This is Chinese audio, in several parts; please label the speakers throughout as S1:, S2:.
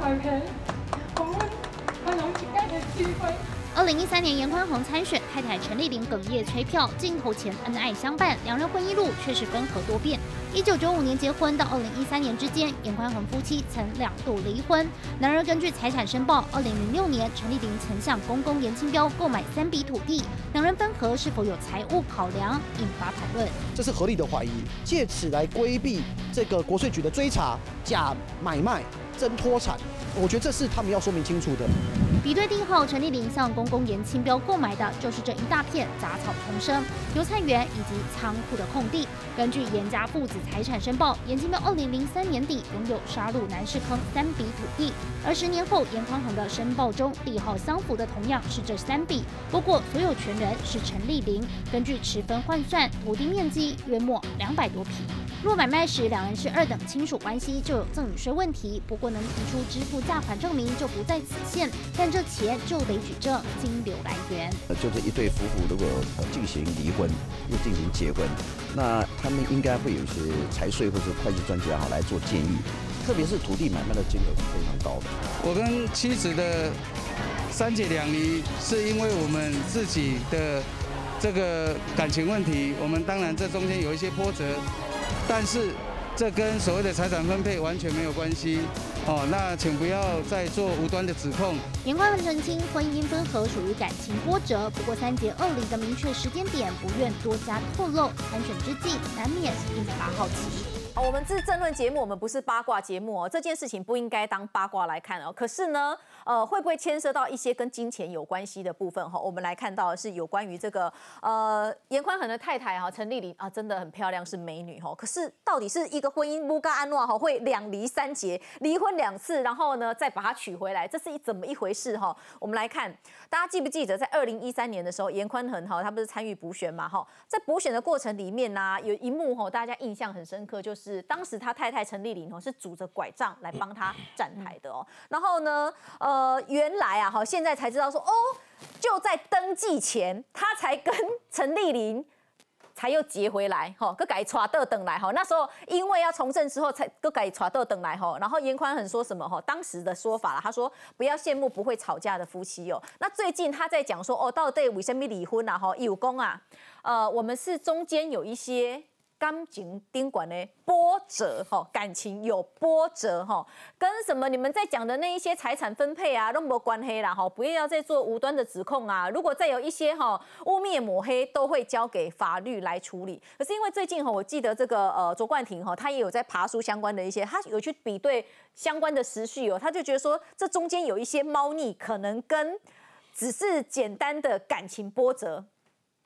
S1: 台北，我们可能应该的机会。
S2: 二零一三年，严宽宏参选，太太陈丽玲哽咽催票，镜头前恩爱相伴，两人婚姻路却是分合多变。一九九五年结婚到二零一三年之间，严宽宏夫妻曾两度离婚。然而，根据财产申报，二零零六年陈丽玲曾向公公严清标购买三笔土地，两人分合是否有财务考量，引发讨论。
S3: 这是合理的怀疑，借此来规避这个国税局的追查，假买卖、真脱产，我觉得这是他们要说明清楚的。
S2: 比对地后，陈丽玲向公公严清标购买的就是这一大片杂草丛生、油菜园以及仓库的空地。根据严家父子财产申报，严清标二零零三年底拥有沙鹿南市坑三笔土地，而十年后严匡衡的申报中地号相符的同样是这三笔，不过所有权人是陈丽玲。根据持分换算，土地面积约莫两百多平。若买卖时两人是二等亲属关系，就有赠与税问题。不过能提出支付价款证明就不在此限，但这钱就得举证金流来源。
S4: 就是一对夫妇如果进行离婚又进行结婚，那他们应该会有一些财税或者会计专家哈来做建议，特别是土地买卖的金额是非常高的。
S5: 我跟妻子的三姐两离，是因为我们自己的这个感情问题，我们当然这中间有一些波折。但是，这跟所谓的财产分配完全没有关系哦。那请不要再做无端的指控。
S2: 严宽文澄清，婚姻分合属于感情波折，不过三节二离的明确时间点不愿多加透露。参选之际，难免引发好奇。
S6: 我们这是政论节目，我们不是八卦节目哦。这件事情不应该当八卦来看哦。可是呢？呃，会不会牵涉到一些跟金钱有关系的部分哈？我们来看到的是有关于这个呃严宽恒的太太哈陈丽玲啊，真的很漂亮，是美女哈。可是到底是一个婚姻不干安诺哈会两离三结，离婚两次，然后呢再把她娶回来，这是一怎么一回事哈？我们来看，大家记不记得在二零一三年的时候，严宽恒哈他不是参与补选嘛哈？在补选的过程里面呢，有一幕哈大家印象很深刻，就是当时他太太陈丽玲哦是拄着拐杖来帮他站台的哦，然后呢呃。呃，原来啊，哈，现在才知道说，哦，就在登记前，他才跟陈丽玲才又结回来，哈，各改传豆等来，哈，那时候因为要从政之后，才各改传豆等来，哈，然后严宽很说什么，哈，当时的说法他说不要羡慕不会吵架的夫妻哦，那最近他在讲说，哦，到底为什么离婚啊，哈，有功啊，呃，我们是中间有一些。感情宾管的波折哈，感情有波折哈，跟什么你们在讲的那一些财产分配啊，都没关黑啦哈，不要再做无端的指控啊。如果再有一些哈污蔑抹黑，都会交给法律来处理。可是因为最近哈，我记得这个呃卓冠廷哈，他也有在爬书相关的一些，他有去比对相关的时序哦，他就觉得说这中间有一些猫腻，可能跟只是简单的感情波折。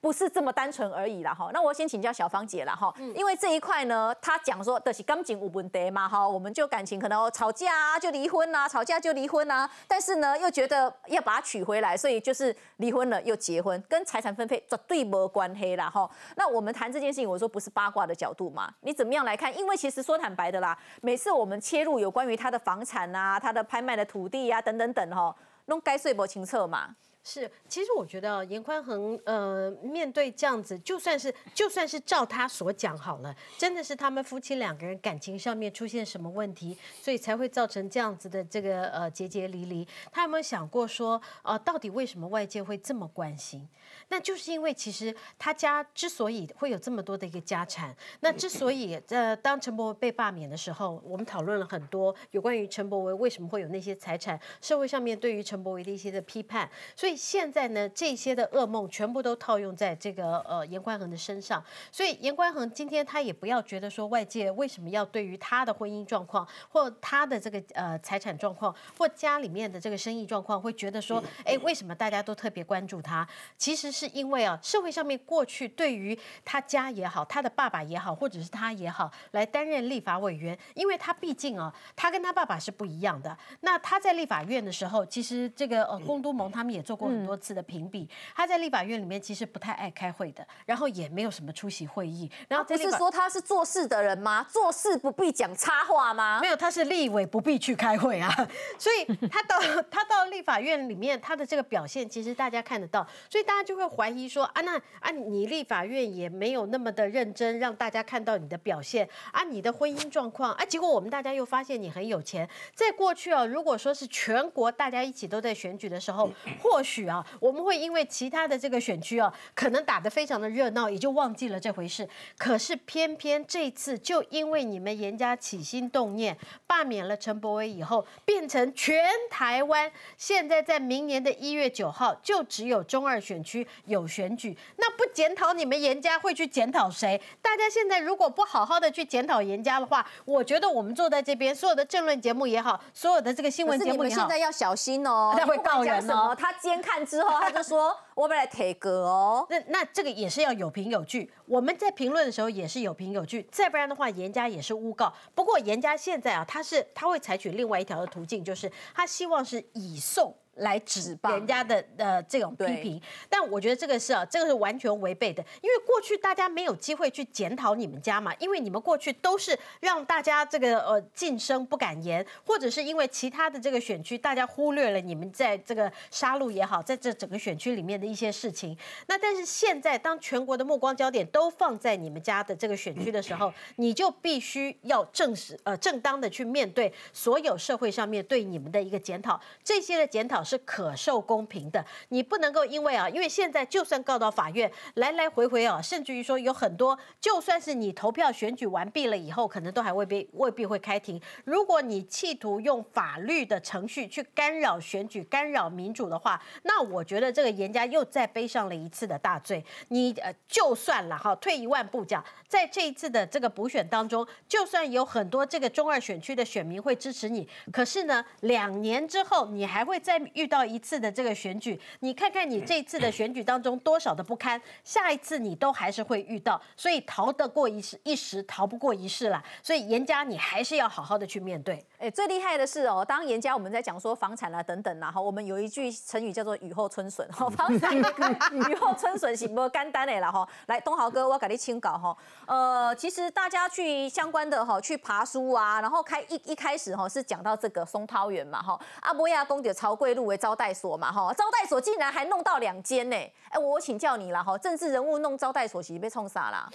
S6: 不是这么单纯而已啦哈，那我先请教小芳姐了哈，因为这一块呢，她讲说的是感情无问题嘛哈，我们就感情可能吵架啊就离婚啊，吵架就离婚啊，但是呢又觉得要把它娶回来，所以就是离婚了又结婚，跟财产分配绝对没关系啦哈。那我们谈这件事情，我说不是八卦的角度嘛，你怎么样来看？因为其实说坦白的啦，每次我们切入有关于他的房产啊、他的拍卖的土地啊等等等哈，弄该税不清澈嘛。
S7: 是，其实我觉得严宽恒，呃，面对这样子，就算是就算是照他所讲好了，真的是他们夫妻两个人感情上面出现什么问题，所以才会造成这样子的这个呃结结离离。他有没有想过说，呃，到底为什么外界会这么关心？那就是因为其实他家之所以会有这么多的一个家产，那之所以呃当陈伯维被罢免的时候，我们讨论了很多有关于陈伯维为什么会有那些财产，社会上面对于陈伯维的一些的批判，所以。现在呢，这些的噩梦全部都套用在这个呃严宽恒的身上，所以严宽恒今天他也不要觉得说外界为什么要对于他的婚姻状况或他的这个呃财产状况或家里面的这个生意状况会觉得说，哎，为什么大家都特别关注他？其实是因为啊，社会上面过去对于他家也好，他的爸爸也好，或者是他也好，来担任立法委员，因为他毕竟啊，他跟他爸爸是不一样的。那他在立法院的时候，其实这个呃 龚都蒙他们也做过。过很多次的评比。他在立法院里面其实不太爱开会的，然后也没有什么出席会议。然后
S6: 不是说他是做事的人吗？做事不必讲插话吗？
S7: 没有，他是立委不必去开会啊。所以他到他到立法院里面，他的这个表现其实大家看得到，所以大家就会怀疑说啊，那啊你立法院也没有那么的认真，让大家看到你的表现啊，你的婚姻状况啊，结果我们大家又发现你很有钱。在过去啊，如果说是全国大家一起都在选举的时候，或许啊，我们会因为其他的这个选区啊，可能打得非常的热闹，也就忘记了这回事。可是偏偏这次就因为你们严家起心动念，罢免了陈柏威以后，变成全台湾现在在明年的一月九号，就只有中二选区有选举。那不检讨你们严家，会去检讨谁？大家现在如果不好好的去检讨严家的话，我觉得我们坐在这边所有的政论节目也好，所有的这个新闻节目也好，
S6: 现在要小心哦，
S7: 他会告人哦。
S6: 他监看之后，他就说我们来贴歌哦。
S7: 那那这个也是要有凭有据，我们在评论的时候也是有凭有据，再不然的话，严家也是诬告。不过严家现在啊，他是他会采取另外一条的途径，就是他希望是以送。来指人家的呃这种批评，但我觉得这个是啊，这个是完全违背的，因为过去大家没有机会去检讨你们家嘛，因为你们过去都是让大家这个呃晋升不敢言，或者是因为其他的这个选区大家忽略了你们在这个杀戮也好，在这整个选区里面的一些事情。那但是现在当全国的目光焦点都放在你们家的这个选区的时候，你就必须要正式呃正当的去面对所有社会上面对你们的一个检讨，这些的检讨。是可受公平的，你不能够因为啊，因为现在就算告到法院，来来回回啊，甚至于说有很多，就算是你投票选举完毕了以后，可能都还未必未必会开庭。如果你企图用法律的程序去干扰选举、干扰民主的话，那我觉得这个严家又再背上了一次的大罪。你呃，就算了哈，退一万步讲，在这一次的这个补选当中，就算有很多这个中二选区的选民会支持你，可是呢，两年之后你还会再。遇到一次的这个选举，你看看你这次的选举当中多少的不堪，下一次你都还是会遇到，所以逃得过一时，一时逃不过一世了。所以严家你还是要好好的去面对。
S6: 哎，最厉害的是哦，当严家我们在讲说房产啊等等啊，哈，我们有一句成语叫做雨后春笋，哈，房产雨后春笋是不干单的啦，哈。来，东豪哥，我给你清稿哈。呃，其实大家去相关的哈，去爬书啊，然后开一一开始哈是讲到这个松涛园嘛，哈，阿波亚公的曹贵路。为招待所嘛，哈，招待所竟然还弄到两间呢，哎，我请教你了，哈，政治人物弄招待所，岂被冲傻了？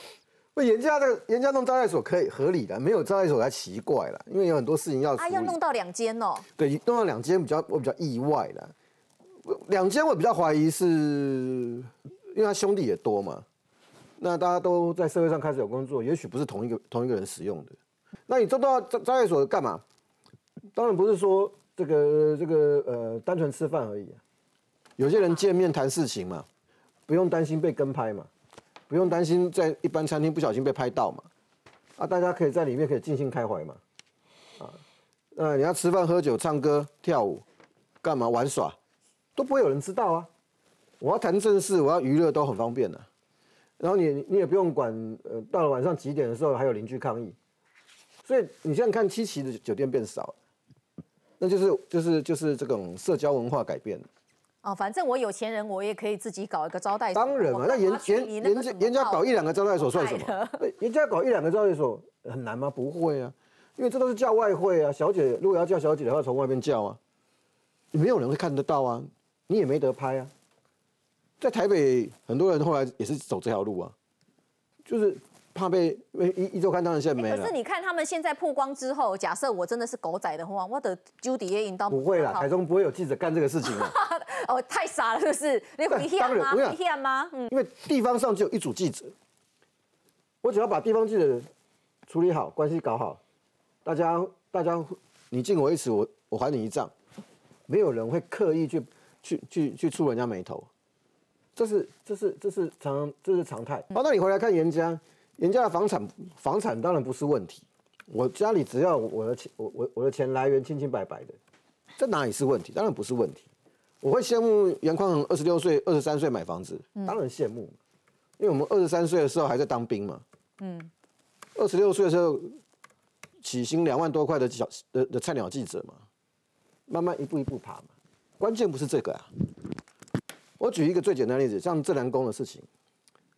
S8: 不，严家的严家弄招待所可以合理的，没有招待所才奇怪了，因为有很多事情要啊，
S6: 要弄到两间哦，
S8: 对，弄到两间比较我比较意外的，两间我比较怀疑是，因为他兄弟也多嘛，那大家都在社会上开始有工作，也许不是同一个同一个人使用的，那你做到招招待所干嘛？当然不是说。这个这个呃，单纯吃饭而已。有些人见面谈事情嘛，不用担心被跟拍嘛，不用担心在一般餐厅不小心被拍到嘛。啊，大家可以在里面可以尽兴开怀嘛。啊，呃，你要吃饭、喝酒、唱歌、跳舞，干嘛玩耍，都不会有人知道啊。我要谈正事，我要娱乐都很方便的。然后你你也不用管，呃，到了晚上几点的时候还有邻居抗议。所以你现在看七期的酒店变少了。那就是就是就是这种社交文化改变
S6: 哦，反正我有钱人，我也可以自己搞一个招待
S8: 所。当然嘛，那严严严家严家搞一两个招待所算什么？人家搞一两个招待所很难吗？不会啊，因为这都是叫外汇啊。小姐如果要叫小姐的话，从外面叫啊，没有人会看得到啊，你也没得拍啊。在台北，很多人后来也是走这条路啊，就是。怕被一一周刊当然现在没了。
S6: 可是你看他们现在曝光之后，假设我真的是狗仔的话，我的 Judy 也引到
S8: 不会啦，台中不会有记者干这个事情的。
S6: 哦，太傻了，是不是？你会骗吗？会骗吗？
S8: 嗯。因为地方上只有一组记者，我只要把地方记者处理好，关系搞好，大家大家你敬我一尺，我我还你一丈，没有人会刻意去去去去触人家眉头，这是这是这是常这是常态。好，那你回来看岩浆。人家的房产，房产当然不是问题。我家里只要我的钱，我我我的钱来源清清白白的，这哪里是问题？当然不是问题。我会羡慕杨匡衡二十六岁、二十三岁买房子，当然羡慕，因为我们二十三岁的时候还在当兵嘛。嗯。二十六岁的时候，起薪两万多块的小的的菜鸟记者嘛，慢慢一步一步爬嘛。关键不是这个啊，我举一个最简单的例子，像正南宫的事情，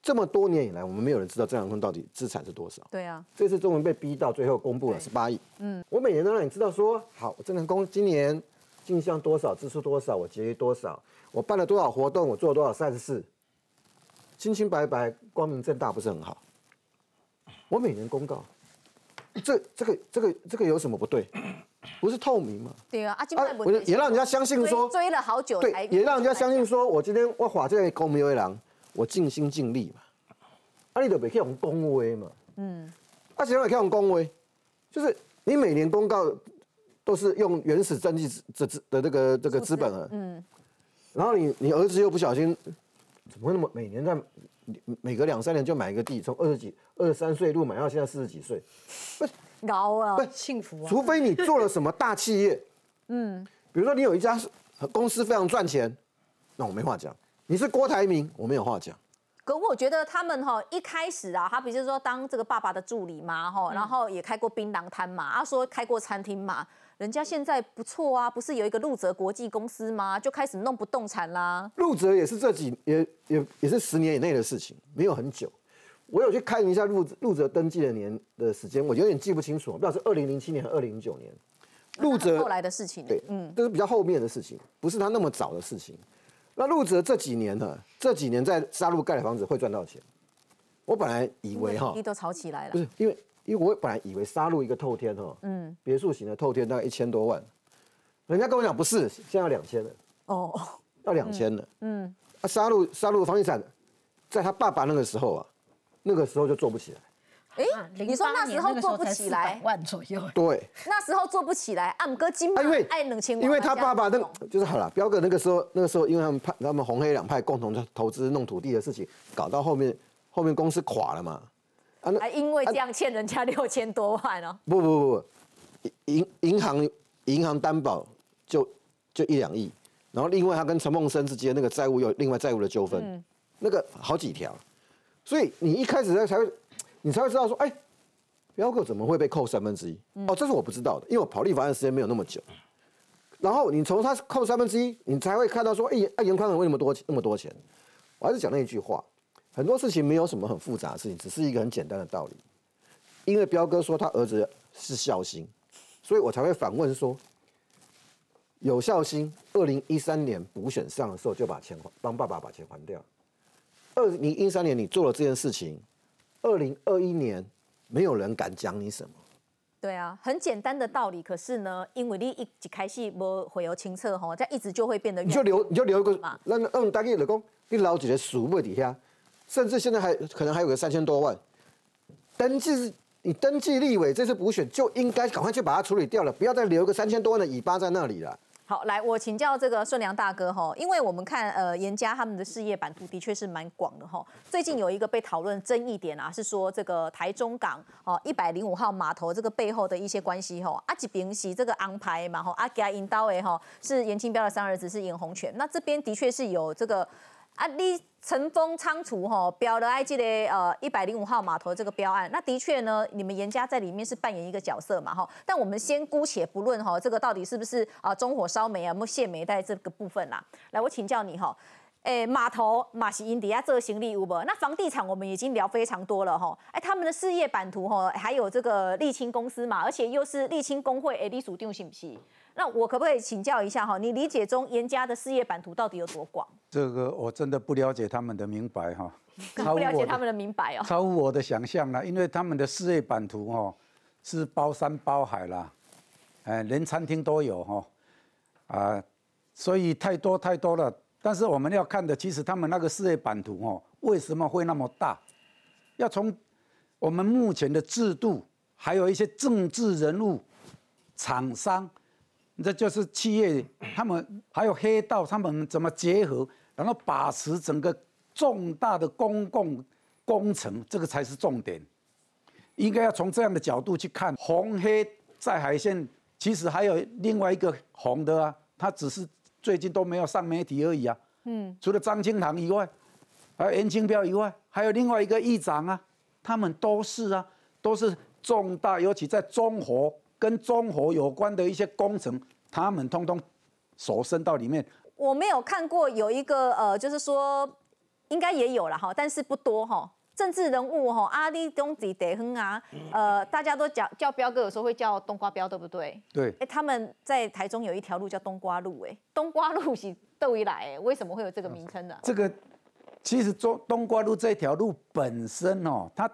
S8: 这么多年以来，我们没有人知道郑南宫到底资产是多少。
S6: 对啊，
S8: 这次终于被逼到最后公布了十八亿。嗯，我每年都让你知道说，好，郑南宫今年进项多少，支出多少，我节约多少，我办了多少活动，我做了多少善事，清清白白、光明正大，不是很好？我每年公告，这这个这个这个有什么不对？不是透明吗？
S6: 对啊，啊，今
S8: 啊
S6: 麦，
S8: 我也让人家相信说，
S6: 追了好久才，
S8: 对也让人家相信说我今天我花这个公民为郎，我尽心尽力嘛。啊，你都别去用恭维嘛。嗯。啊，谁会去用恭维？就是你每年公告都是用原始登记资资的这个这个资本啊。嗯。然后你你儿子又不小心，怎么会那么每年在每隔两三年就买一个地，从二十几二十三岁入买到现在四十几岁，不
S6: 高啊，
S8: 不
S7: 幸福啊！
S8: 除非你做了什么大企业，嗯，比如说你有一家公司非常赚钱，那我没话讲。你是郭台铭，我没有话讲。
S6: 可我觉得他们哈一开始啊，他比如说当这个爸爸的助理嘛，哈，然后也开过槟榔摊嘛，啊说开过餐厅嘛，人家现在不错啊，不是有一个陆泽国际公司吗？就开始弄不动产啦。
S8: 陆泽也是这几也也也是十年以内的事情，没有很久。我有去看一下陆陆泽登记的年的时间，我有点记不清楚，不知道是二零零七年还是二零零九年。陆泽
S6: 后来的事情，
S8: 对，嗯，这是比较后面的事情，不是他那么早的事情。那陆泽这几年呢，这几年在沙鹿盖的房子会赚到钱。我本来以为哈，
S6: 地都炒起来了，
S8: 不是因为因为我本来以为沙鹿一个透天哈，嗯，别墅型的透天大概一千多万，人家跟我讲不是，现在要两千了，
S6: 哦，
S8: 要两千了，嗯，啊，沙鹿沙鹿房地产，在他爸爸那个时候啊，那个时候就做不起来。
S6: 哎，你说那时候做不起来，
S7: 万左右。
S8: 对，
S6: 那时候做不起来，暗哥金
S8: 因为
S6: 爱冷清，
S8: 因为他爸爸那个就是好了，彪哥那个时候那个时候，因为他们派他们红黑两派共同投资弄土地的事情，搞到后面后面公司垮了嘛，
S6: 啊，还因为这样欠人家六千多万哦。
S8: 不不不不，银银行银行担保就就一两亿，然后另外他跟陈梦生之间那个债务有另外债务的纠纷，那个好几条，所以你一开始才会。你才会知道说，哎，彪哥怎么会被扣三分之一？哦，这是我不知道的，因为我跑立法案时间没有那么久。然后你从他扣三分之一，你才会看到说，哎，哎，严宽宏为什么多那么多钱？我还是讲那一句话，很多事情没有什么很复杂的事情，只是一个很简单的道理。因为彪哥说他儿子是孝心，所以我才会反问说，有孝心，二零一三年补选上的时候就把钱还帮爸爸把钱还掉。二零一三年你做了这件事情。二零二一年，没有人敢讲你什么。
S6: 对啊，很简单的道理。可是呢，因为你一一开始没会有清澈哈，这样一直就会变得。
S8: 你就留，你就留一个，那嗯，大概老公，你老几的数目底下，甚至现在还可能还有个三千多万。登记，你登记立委这次补选就应该赶快去把它处理掉了，不要再留个三千多万的尾巴在那里了。
S6: 好，来我请教这个顺良大哥哈，因为我们看呃严家他们的事业版图的确是蛮广的哈。最近有一个被讨论争议点啊，是说这个台中港哦一百零五号码头这个背后的一些关系哈。阿吉平是这个安排嘛哈，阿吉引导诶哈是严清标的三儿子是严洪权，那这边的确是有这个。啊，你乘风仓储吼，标了埃及的呃一百零五号码头这个标案，那的确呢，你们严家在里面是扮演一个角色嘛哈。但我们先姑且不论哈，这个到底是不是啊中火烧煤啊，没卸煤在这个部分啦。来，我请教你哈，诶码头马西印底下这个行李有无？那房地产我们已经聊非常多了哈。哎，他们的事业版图哈，还有这个沥青公司嘛，而且又是沥青工会诶，隶属定是不是？那我可不可以请教一下哈？你理解中严家的事业版图到底有多广？
S9: 这个我真的不了解他们的明白哈，
S6: 不了解他们的明白哦，
S9: 超乎我的想象了。因为他们的事业版图哈是包山包海啦，哎，连餐厅都有哈，啊，所以太多太多了。但是我们要看的，其实他们那个事业版图哦，为什么会那么大？要从我们目前的制度，还有一些政治人物、厂商。这就是企业，他们还有黑道，他们怎么结合，然后把持整个重大的公共工程，这个才是重点。应该要从这样的角度去看，红黑在海线，其实还有另外一个红的啊，他只是最近都没有上媒体而已啊。嗯，除了张清堂以外，还有严清标以外，还有另外一个议长啊，他们都是啊，都是重大，尤其在中和。跟中火有关的一些工程，他们通通手伸到里面。
S6: 我没有看过有一个呃，就是说应该也有了哈，但是不多哈。政治人物哈，阿里东子德亨啊，呃，大家都叫叫彪哥，有时候会叫冬瓜彪，对不对？
S9: 对。
S6: 哎，他们在台中有一条路叫冬瓜路，哎，冬瓜路是窦一来，哎，为什么会有这个名称呢？
S9: 这个其实中冬瓜路这条路本身哦，它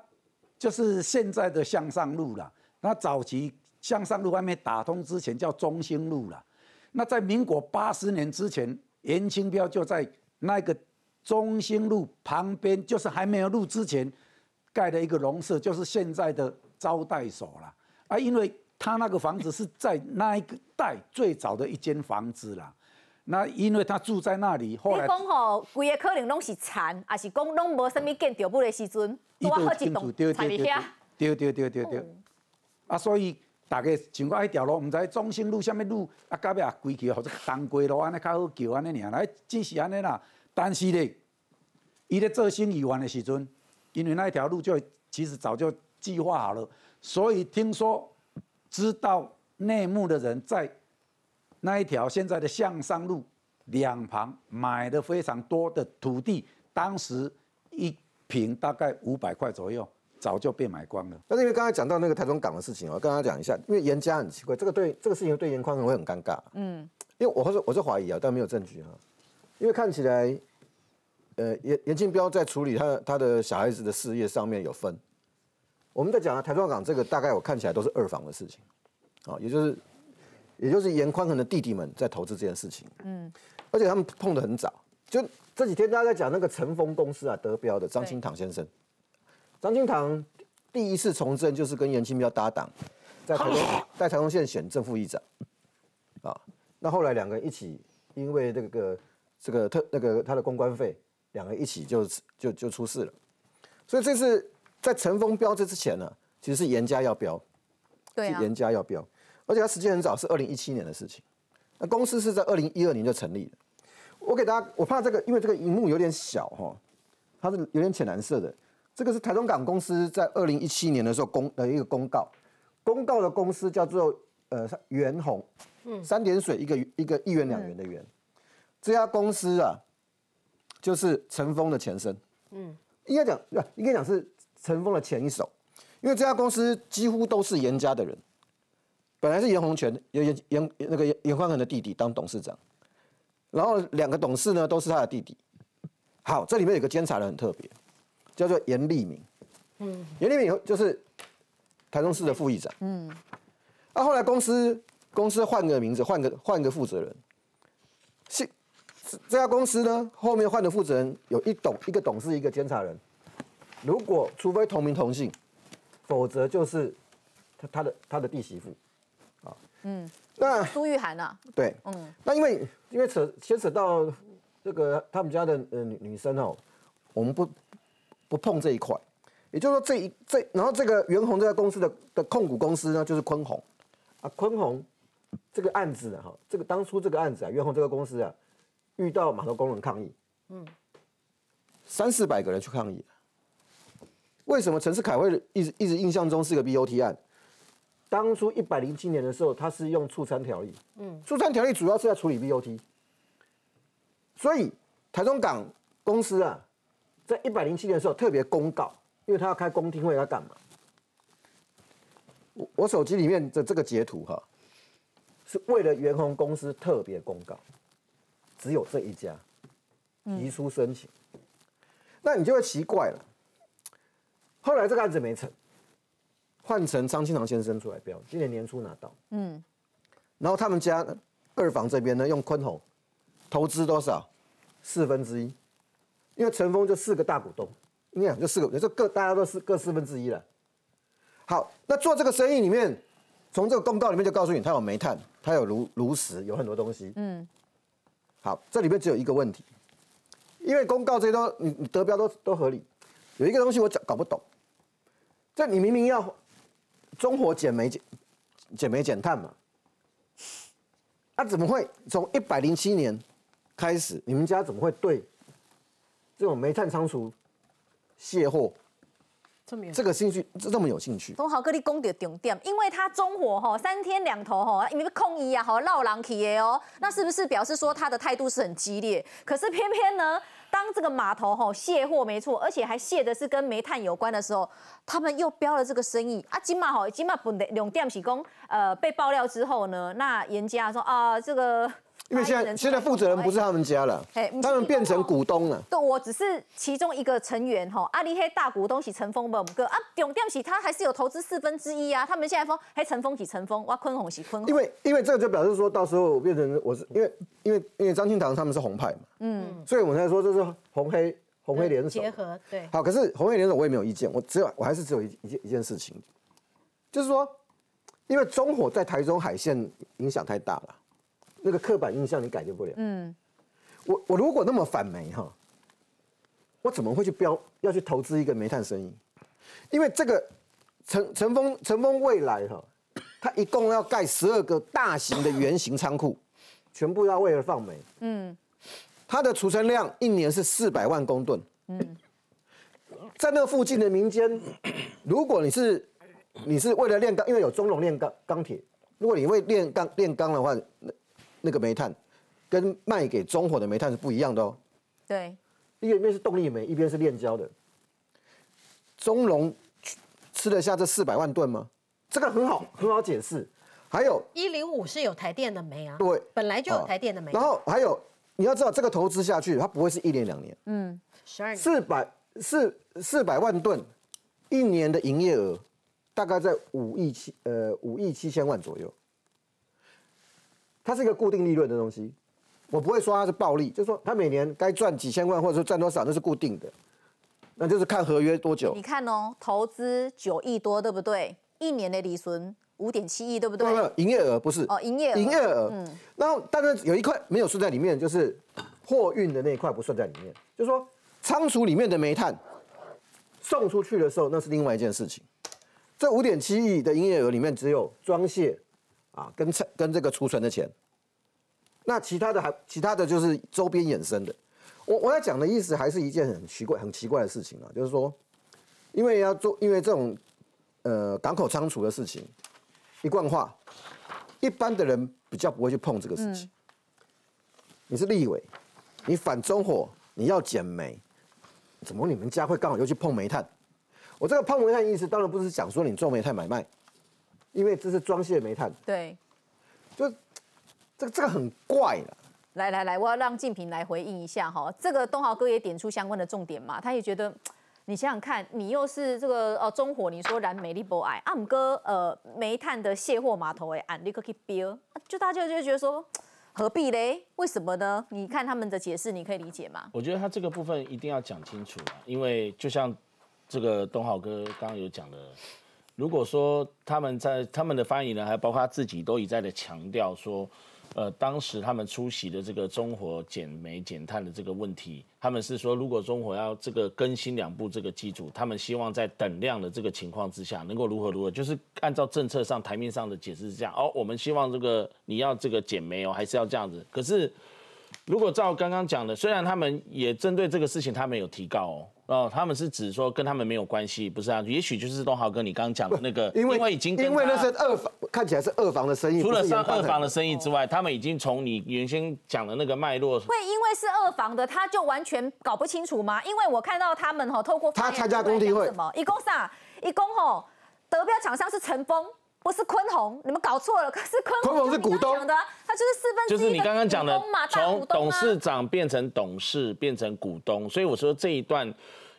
S9: 就是现在的向上路了。那早期向上路外面打通之前叫中兴路了。那在民国八十年之前，严清标就在那个。中兴路旁边就是还没有路之前盖了一个农舍，就是现在的招待所了啊！因为他那个房子是在那一个代最早的一间房子啦。那因为他住在那里，后来
S6: 你讲吼，规个可能拢是残，还是讲拢无什么建筑物的时阵，我好一栋在里遐。
S9: 对对对对对。啊，所以大家像我迄条路，唔知中兴路什么路啊，到尾啊归去或者东归路安尼较好叫安尼尔，来只是安尼啦。但是呢，伊咧做新议员的时阵，因为那一条路就其实早就计划好了，所以听说知道内幕的人在那一条现在的向上路两旁买了非常多的土地，当时一平大概五百块左右，早就被买光了。
S8: 但是因为刚才讲到那个台中港的事情，我跟他讲一下，因为严家很奇怪，这个对这个事情对严宽会很尴尬。嗯，因为我是我是怀疑啊，但没有证据哈，因为看起来。呃，严严庆彪在处理他他的小孩子的事业上面有分。我们在讲啊，台中港这个大概我看起来都是二房的事情，啊，也就是也就是严宽恒的弟弟们在投资这件事情。嗯，而且他们碰得很早，就这几天大家在讲那个成丰公司啊，德标的张清堂先生。张清堂第一次从政就是跟严庆标搭档，在台东在台东县选正副议长。啊，那后来两个人一起因为这个这个特那个他的公关费。两个一起就就就出事了，所以这次在陈峰标这之前呢，其实是严家要标，
S6: 对
S8: 严家要标，而且他时间很早，是二零一七年的事情。那公司是在二零一二年就成立了。我给大家，我怕这个，因为这个荧幕有点小哈，它是有点浅蓝色的。这个是台中港公司在二零一七年的时候公的一个公告，公告的公司叫做呃元宏，嗯，三点水一个一个一元两元的元，这家公司啊。就是陈峰的前身，嗯，应该讲，应该讲是陈峰的前一手，因为这家公司几乎都是严家的人，本来是严洪全，严严那个严宽恒的弟弟当董事长，然后两个董事呢都是他的弟弟。好，这里面有个监察人很特别，叫做严立明，嗯，严立明就是台中市的副议长，嗯，啊，后来公司公司换个名字，换个换个负责人，是。这家公司呢，后面换的负责人有一董一个董事一个监察人，如果除非同名同姓，否则就是他他的他的弟媳妇，啊，嗯，
S6: 那苏玉涵啊，
S8: 对，嗯，那因为因为扯牵扯到这个他们家的呃女女生哦，我们不不碰这一块，也就是说这一这然后这个袁弘这个公司的的控股公司呢就是坤宏，啊坤宏这个案子哈，这个当初这个案子啊袁弘这个公司啊。遇到码头工人抗议，嗯，三四百个人去抗议。为什么？陈世凯会一直一直印象中是个 BOT 案？当初一百零七年的时候，他是用促餐条例，嗯，促餐条例主要是在处理 BOT，所以台中港公司啊，在一百零七年的时候特别公告，因为他要开公听会要干嘛？我我手机里面的这个截图哈，是为了元宏公司特别公告。只有这一家提出申请，那你就会奇怪了。后来这个案子没成，换成张清堂先生出来标，今年年初拿到。嗯，然后他们家二房这边呢，用坤宏投资多少？四分之一，因为陈峰就四个大股东，应该讲就四个，就各大家都是各四分之一了。好，那做这个生意里面，从这个公告里面就告诉你，他有煤炭，他有炉炉石，有很多东西。嗯。好，这里面只有一个问题，因为公告这些都你你得标都都合理，有一个东西我讲搞不懂，这你明明要中火减煤减减煤减碳嘛，那怎么会从一百零七年开始，你们家怎么会对这种煤炭仓储卸货
S7: 这么有
S8: 这个兴趣这这么有兴趣？
S6: 东豪哥，你攻的重点，因为他中火吼三天两头吼，因为空衣啊，吼绕狼起的哦，那是不是表示说他的态度是很激烈？可是偏偏呢，当这个码头吼卸货没错，而且还卸的是跟煤炭有关的时候，他们又标了这个生意啊。金马吼，金马本的两点起工，呃，被爆料之后呢，那严家说啊，这个。
S8: 因为现在现在负责人不是他们家了，他们变成股东了。
S6: 对，我只是其中一个成员哈。阿里黑大股东是陈峰吧？哥啊，重点是他还是有投资四分之一啊。他们现在说，嘿，陈峰喜陈峰，哇，坤宏喜坤宏。
S8: 因为因为这个就表示说到时候变成我是因为因为因为张庆堂他们是红派嘛，嗯，所以我才说这是红黑红黑联手
S7: 结合，对。
S8: 好，可是红黑联手我也没有意见，我只有我还是只有一一件一件事情，就是说，因为中火在台中海线影响太大了。那个刻板印象你改变不了。嗯，我我如果那么反煤哈，我怎么会去标要去投资一个煤炭生意？因为这个陈陈峰陈峰未来哈，他一共要盖十二个大型的圆形仓库，全部要为了放煤。嗯，它的储存量一年是四百万公吨。嗯，在那附近的民间，如果你是你是为了炼钢，因为有中龙炼钢钢铁，如果你为炼钢炼钢的话，那那个煤炭跟卖给中火的煤炭是不一样的哦。
S6: 对，
S8: 一边是动力煤，一边是炼焦的。中龙吃得下这四百万吨吗？这个很好，很好解释。还有，
S7: 一零五是有台电的煤啊，
S8: 对，
S7: 本来就有台电的煤。
S8: 然后还有，你要知道这个投资下去，它不会是一年两年，嗯，
S7: 十二年，
S8: 四百四四百万吨，一年的营业额大概在五亿七呃五亿七千万左右。它是一个固定利润的东西，我不会说它是暴利，就是说它每年该赚几千万，或者说赚多少，那是固定的，那就是看合约多久。
S6: 你看哦，投资九亿多，对不对？一年的利润五点七亿，对不对？
S8: 没有，营业额不是
S6: 哦，营业额，
S8: 营业额。嗯。然后，但是有一块没有算在里面，就是货运的那一块不算在里面，就是说仓储里面的煤炭送出去的时候，那是另外一件事情。这五点七亿的营业额里面，只有装卸。啊，跟跟这个储存的钱，那其他的还其他的就是周边衍生的。我我要讲的意思还是一件很奇怪很奇怪的事情啊，就是说，因为要做，因为这种呃港口仓储的事情，一贯化，一般的人比较不会去碰这个事情。你是立委，你反中火，你要减煤，怎么你们家会刚好又去碰煤炭？我这个碰煤炭意思当然不是讲说你做煤炭买卖。因为这是装卸煤炭，
S6: 对，
S8: 就这个这个很怪了。
S6: 来来来，我要让静平来回应一下哈。这个东豪哥也点出相关的重点嘛，他也觉得，你想想看，你又是这个呃中火，你说燃煤力不矮，阿姆哥呃煤炭的卸货码头哎，按立刻去标，就大家就觉得说何必嘞？为什么呢？你看他们的解释，你可以理解吗？
S10: 我觉得他这个部分一定要讲清楚因为就像这个东豪哥刚刚有讲的。如果说他们在他们的发言人，还包括他自己，都一再的强调说，呃，当时他们出席的这个中火减煤减碳的这个问题，他们是说，如果中火要这个更新两部这个机组，他们希望在等量的这个情况之下，能够如何如何，就是按照政策上台面上的解释是这样，哦，我们希望这个你要这个减煤哦，还是要这样子，可是。如果照刚刚讲的，虽然他们也针对这个事情，他们有提告哦，哦，他们是指说跟他们没有关系，不是啊？也许就是东豪哥你刚刚讲的那个，
S8: 因
S10: 为已经
S8: 因为那是二房，看起来是二房的生意，
S10: 除了上二房的生意之外，他们已经从你原先讲的那个脉络，
S6: 会因为是二房的，他就完全搞不清楚吗？因为我看到他们哈，透过
S8: 他参加工地会
S6: 什么？一共啥？一共吼，得标厂商是陈峰。不是坤宏，你们搞错了。可是坤
S8: 坤宏是股东
S6: 的，他就是四分
S10: 之一就是你刚刚讲的，从董事长变成董事，变成股东。所以我说这一段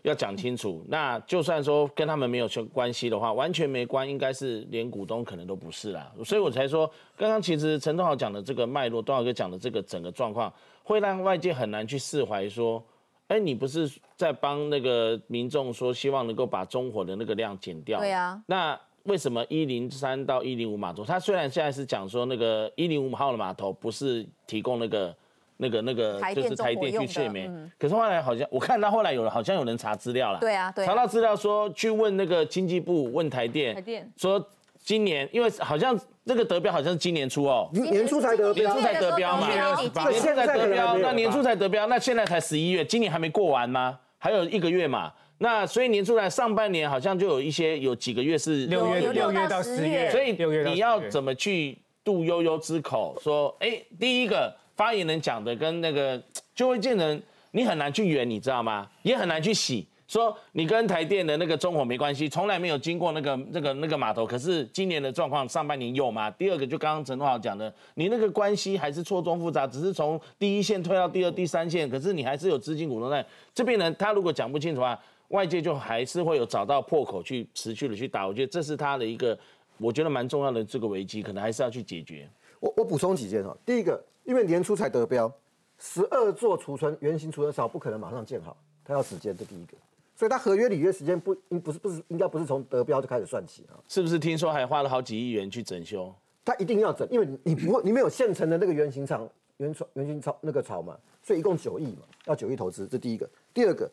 S10: 要讲清楚。那就算说跟他们没有关系的话，完全没关，应该是连股东可能都不是啦。所以我才说，刚刚其实陈东豪讲的这个脉络，东豪哥讲的这个整个状况，会让外界很难去释怀。说，哎，你不是在帮那个民众说，希望能够把中火的那个量减掉？
S6: 对啊。
S10: 那为什么一零三到一零五码头？它虽然现在是讲说那个一零五号的码头不是提供那个那个那个就是台电去卸煤，可是后来好像我看到后来有好像有人查资料了，
S6: 对啊，
S10: 查到资料说去问那个经济部问台电，
S6: 台电
S10: 说今年因为好像这个得标好像是今年初哦，
S8: 年初才得
S10: 年初才得标嘛，
S8: 年
S10: 初才得标，那年初才得标，那现在才十一月，今年还没过完吗？还有一个月嘛。那所以年初来上半年好像就有一些有几个月是
S11: 六月六月到十月，
S10: 所以你要怎么去渡悠悠之口？说，哎，第一个发言人讲的跟那个就会见人，你很难去圆，你知道吗？也很难去洗。说你跟台电的那个中火没关系，从来没有经过那个那个那个码头。可是今年的状况，上半年有吗？第二个就刚刚陈东豪讲的，你那个关系还是错综复杂，只是从第一线推到第二、第三线，可是你还是有资金股东在这边呢。他如果讲不清楚的话，外界就还是会有找到破口去持续的去打。我觉得这是他的一个，我觉得蛮重要的这个危机，可能还是要去解决。
S8: 我我补充几件哈，第一个，因为年初才得标，十二座储存原型储存槽不可能马上建好，它要时间，这第一个。所以它合约履约时间不应不是不是应该不是从得标就开始算起啊，
S10: 是不是听说还花了好几亿元去整修？
S8: 它一定要整，因为你不会你没有现成的那个原型厂原厂原型槽那个槽嘛，所以一共九亿嘛，要九亿投资，这第一个。第二个，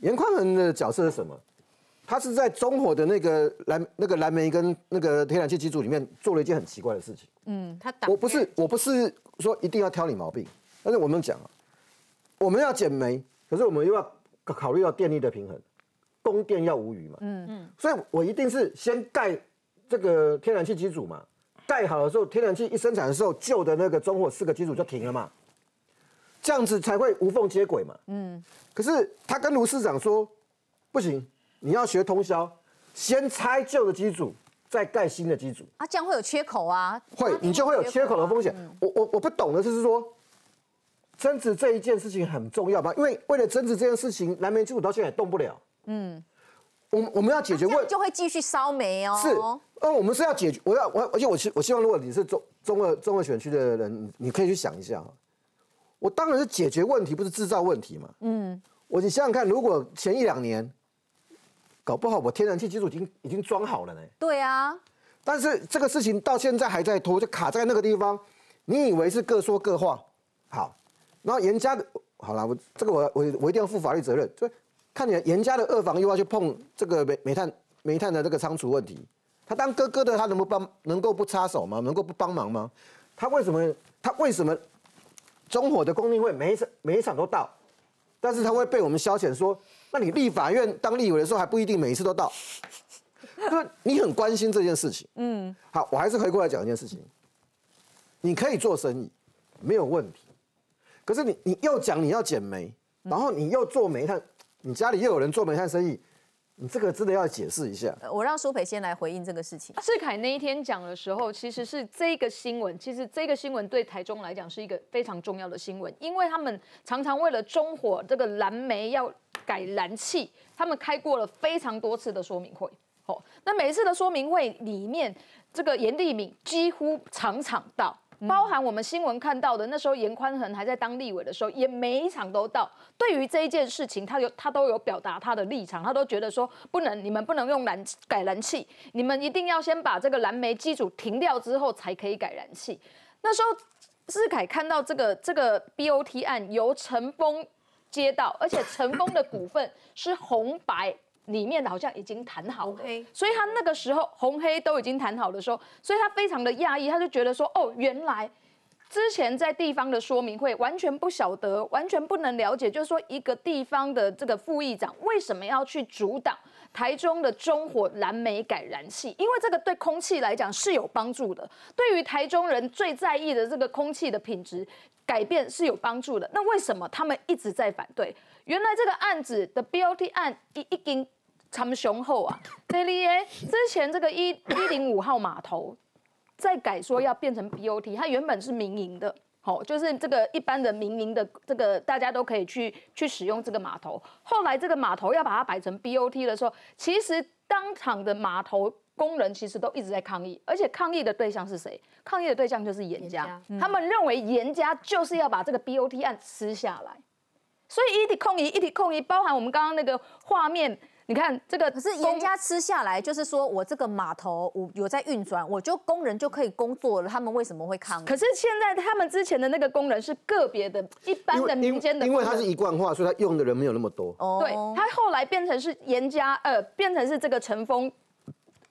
S8: 严宽恒的角色是什么？他是在中火的那个蓝那个蓝莓跟那个天然气机组里面做了一件很奇怪的事情。
S7: 嗯，他打
S8: 我不是我不是说一定要挑你毛病，但是我们讲啊，我们要减煤，可是我们又要考虑到电力的平衡，供电要无余嘛。嗯嗯，所以我一定是先盖这个天然气机组嘛，盖好的时候，天然气一生产的时候，旧的那个中火四个机组就停了嘛，这样子才会无缝接轨嘛。嗯，可是他跟卢市长说，不行，你要学通宵，先拆旧的机组，再盖新的机组。
S6: 啊，这样会有缺口啊，
S8: 会，你就会有缺口的风险。
S6: 嗯
S8: 我我我不懂的就是说，增值这一件事情很重要吧？因为为了增值这件事情，蓝莓基础到现在也动不了。嗯，我们我们要解决问
S6: 就会继续烧煤哦。
S8: 是，呃，我们是要解决，我要我而且我希我希望，如果你是中中二中二选区的人，你你可以去想一下哈，我当然是解决问题，不是制造问题嘛。嗯，我你想想看，如果前一两年，搞不好我天然气基础已经已经装好了呢。
S6: 对啊，
S8: 但是这个事情到现在还在拖，就卡在那个地方。你以为是各说各话，好，然后严家的，好了，我这个我我我一定要负法律责任，就看你严家的二房又要去碰这个煤煤炭煤炭的这个仓储问题，他当哥哥的他能不帮能够不插手吗？能够不帮忙吗？他为什么他为什么中火的公听会每一场每一场都到，但是他会被我们消遣说，那你立法院当立委的时候还不一定每一次都到。就是你很关心这件事情，嗯，好，我还是回过来讲一件事情，你可以做生意，没有问题，可是你你又讲你要减煤，然后你又做煤炭，你家里又有人做煤炭生意，你这个真的要解释一下。
S6: 呃我让苏培先来回应这个事情。
S1: 世凯那一天讲的时候，其实是这个新闻，其实这个新闻对台中来讲是一个非常重要的新闻，因为他们常常为了中火这个蓝煤要改燃气，他们开过了非常多次的说明会。哦，那每一次的说明会里面，这个严立敏几乎场场到。包含我们新闻看到的，那时候严宽恒还在当立委的时候，也每一场都到。对于这一件事情，他有他都有表达他的立场，他都觉得说不能，你们不能用燃改燃气，你们一定要先把这个燃煤机组停掉之后才可以改燃气。那时候志凯看到这个这个 BOT 案由陈峰接到，而且陈峰的股份是红白。里面好像已经谈好了，所以他那个时候红黑都已经谈好的时候，所以他非常的讶异，他就觉得说，哦，原来之前在地方的说明会完全不晓得，完全不能了解，就是说一个地方的这个副议长为什么要去阻挡台中的中火燃煤改燃气？因为这个对空气来讲是有帮助的，对于台中人最在意的这个空气的品质改变是有帮助的。那为什么他们一直在反对？原来这个案子的 BOT 案一一经长雄厚啊，这里耶，之前这个一一零五号码头。再改说要变成 BOT，它原本是民营的，好、就是这个一般的民营的这个大家都可以去去使用这个码头。后来这个码头要把它摆成 BOT 的时候，其实当场的码头工人其实都一直在抗议，而且抗议的对象是谁？抗议的对象就是严家，他们认为严家就是要把这个 BOT 案吃下来，所以一体控议，一体控议，包含我们刚刚那个画面。你看这个，
S6: 可是严家吃下来，就是说我这个码头我有在运转，我就工人就可以工作了。他们为什么会抗议？
S1: 可是现在他们之前的那个工人是个别的、一般的民间的
S8: 因为他是一贯化，所以他用的人没有那么多。
S1: 对，他后来变成是严家，呃，变成是这个陈峰。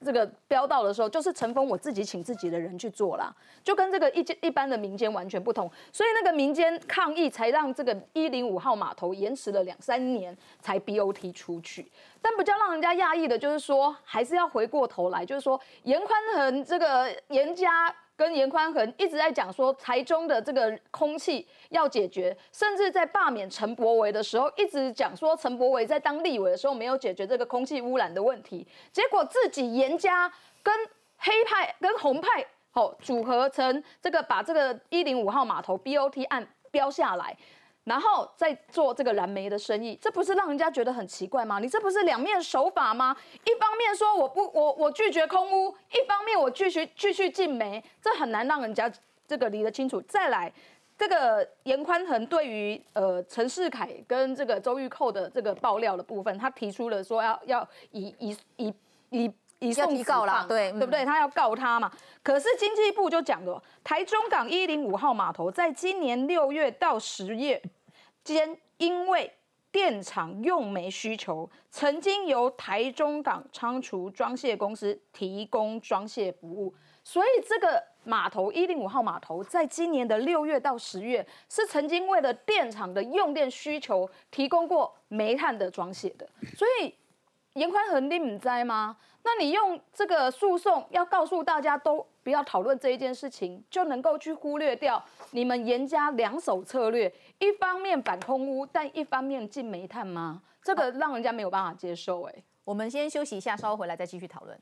S1: 这个飙到的时候，就是陈峰我自己请自己的人去做啦，就跟这个一一般的民间完全不同，所以那个民间抗议才让这个一零五号码头延迟了两三年才 BOT 出去。但比较让人家讶异的就是说，还是要回过头来，就是说严宽恒这个严家。跟严宽恒一直在讲说台中的这个空气要解决，甚至在罢免陈柏维的时候，一直讲说陈柏维在当立委的时候没有解决这个空气污染的问题，结果自己严家跟黑派跟红派哦组合成这个把这个一零五号码头 BOT 案标下来。然后再做这个燃煤的生意，这不是让人家觉得很奇怪吗？你这不是两面手法吗？一方面说我不我我拒绝空屋，一方面我继续继续进煤，这很难让人家这个理得清楚。再来，这个严宽恒对于呃陈世凯跟这个周玉蔻的这个爆料的部分，他提出了说要要以以以以以送
S6: 提告啦，对
S1: 对不对？他要告他嘛。可是经济部就讲了，台中港一零五号码头在今年六月到十月。间因为电厂用煤需求，曾经由台中港仓储装卸公司提供装卸服务，所以这个码头一零五号码头在今年的六月到十月，是曾经为了电厂的用电需求提供过煤炭的装卸的。所以严宽恒你唔知吗？那你用这个诉讼要告诉大家都不要讨论这一件事情，就能够去忽略掉你们严家两手策略。一方面反空污，但一方面进煤炭吗？这个让人家没有办法接受。哎，
S6: 我们先休息一下，稍后回来再继续讨论。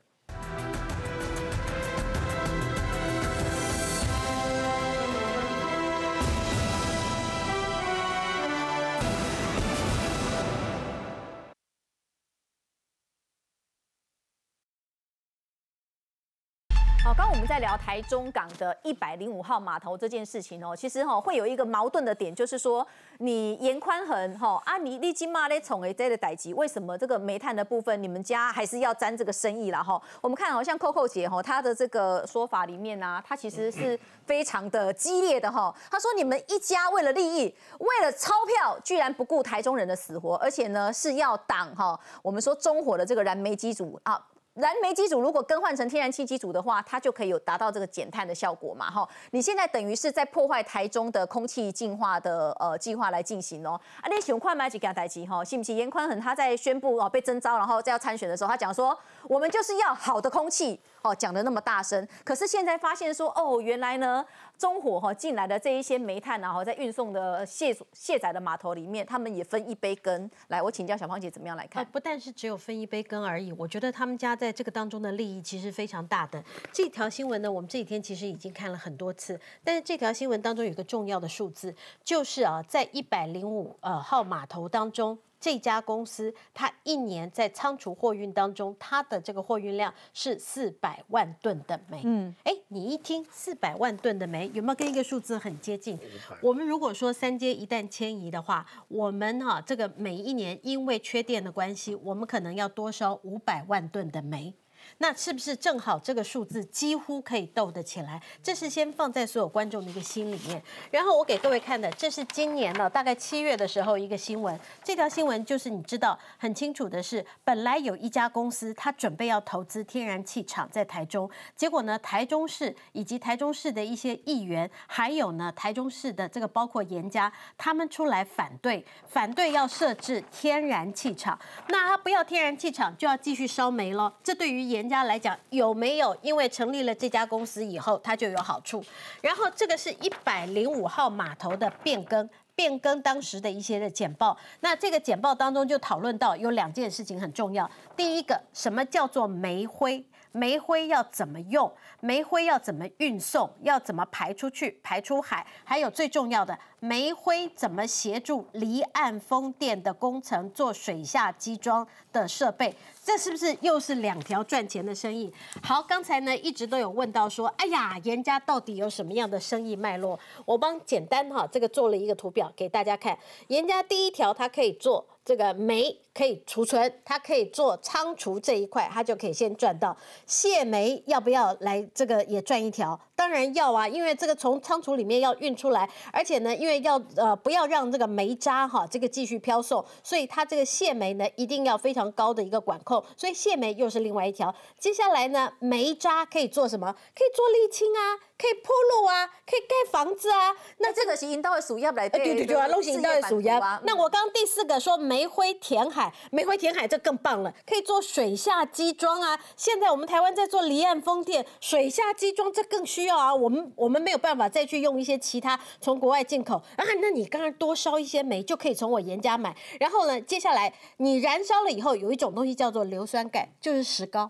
S6: 刚我们在聊台中港的一百零五号码头这件事情哦，其实哈会有一个矛盾的点，就是说你严宽恒哈啊，你你金马咧宠诶这个代级，为什么这个煤炭的部分你们家还是要沾这个生意啦哈？我们看好像 Coco 姐哈，她的这个说法里面呢，她其实是非常的激烈的哈。她说你们一家为了利益，为了钞票，居然不顾台中人的死活，而且呢是要挡哈我们说中火的这个燃煤机组啊。燃煤机组如果更换成天然气机组的话，它就可以有达到这个减碳的效果嘛？哈，你现在等于是在破坏台中的空气净化的呃计划来进行哦。啊，你喜欢快买几架台机哈？信不信？严宽恒他在宣布哦被征召，然后再要参选的时候，他讲说我们就是要好的空气哦，讲的那么大声。可是现在发现说哦，原来呢。中火哈进来的这一些煤炭，然后在运送的卸卸载的码头里面，他们也分一杯羹。来，我请教小芳姐怎么样来看？
S7: 不但是只有分一杯羹而已，我觉得他们家在这个当中的利益其实非常大的。这条新闻呢，我们这几天其实已经看了很多次，但是这条新闻当中有一个重要的数字，就是啊，在一百零五呃号码头当中。这家公司，它一年在仓储货运当中，它的这个货运量是四百万吨的煤。嗯，哎，你一听四百万吨的煤，有没有跟一个数字很接近？我们如果说三阶一旦迁移的话，我们哈这个每一年因为缺电的关系，我们可能要多烧五百万吨的煤。那是不是正好这个数字几乎可以斗得起来？这是先放在所有观众的一个心里面。然后我给各位看的，这是今年呢，大概七月的时候一个新闻。这条新闻就是你知道很清楚的是，本来有一家公司，它准备要投资天然气厂在台中，结果呢，台中市以及台中市的一些议员，还有呢台中市的这个包括严家，他们出来反对，反对要设置天然气厂。那他不要天然气厂，就要继续烧煤了。这对于严人家来讲有没有？因为成立了这家公司以后，它就有好处。然后这个是一百零五号码头的变更，变更当时的一些的简报。那这个简报当中就讨论到有两件事情很重要。第一个，什么叫做煤灰？煤灰要怎么用？煤灰要怎么运送？要怎么排出去？排出海？还有最重要的，煤灰怎么协助离岸风电的工程做水下机装的设备？这是不是又是两条赚钱的生意？好，刚才呢一直都有问到说，哎呀，严家到底有什么样的生意脉络？我帮简单哈这个做了一个图表给大家看。严家第一条，它可以做这个煤，可以储存，它可以做仓储这一块，它就可以先赚到。卸煤要不要来这个也赚一条？当然要啊，因为这个从仓储里面要运出来，而且呢，因为要呃不要让这个煤渣哈这个继续飘送，所以它这个卸煤呢一定要非常高的一个管控，所以卸煤又是另外一条。接下来呢，煤渣可以做什么？可以做沥青啊，可以铺路啊，可以盖房子啊。
S6: 那这个是引导的属业来
S7: 对对对啊，弄引导的属业。那我刚刚第四个说煤灰填海，煤灰填海这更棒了，可以做水下基桩啊。现在我们台湾在做离岸风电，水下基桩这更需要啊。我们我们没有办法再去用一些其他从国外进口啊。那你刚刚多烧一些煤就可以从我严家买。然后呢，接下来你燃烧了以后，有一种东西叫做硫酸钙，就是石膏。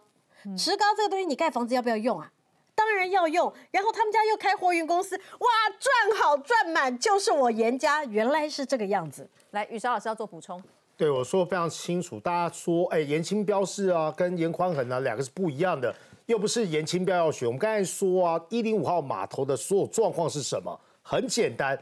S7: 石膏这个东西你盖房子要不要用啊？当然要用。然后他们家又开货运公司，哇，赚好赚满，就是我严家原来是这个样子。
S6: 来，雨韶老师要做补充。
S11: 对，我说的非常清楚。大家说，哎，严清标示啊，跟严宽恒啊，两个是不一样的，又不是严清标要学。我们刚才说啊，一零五号码头的所有状况是什么？很简单，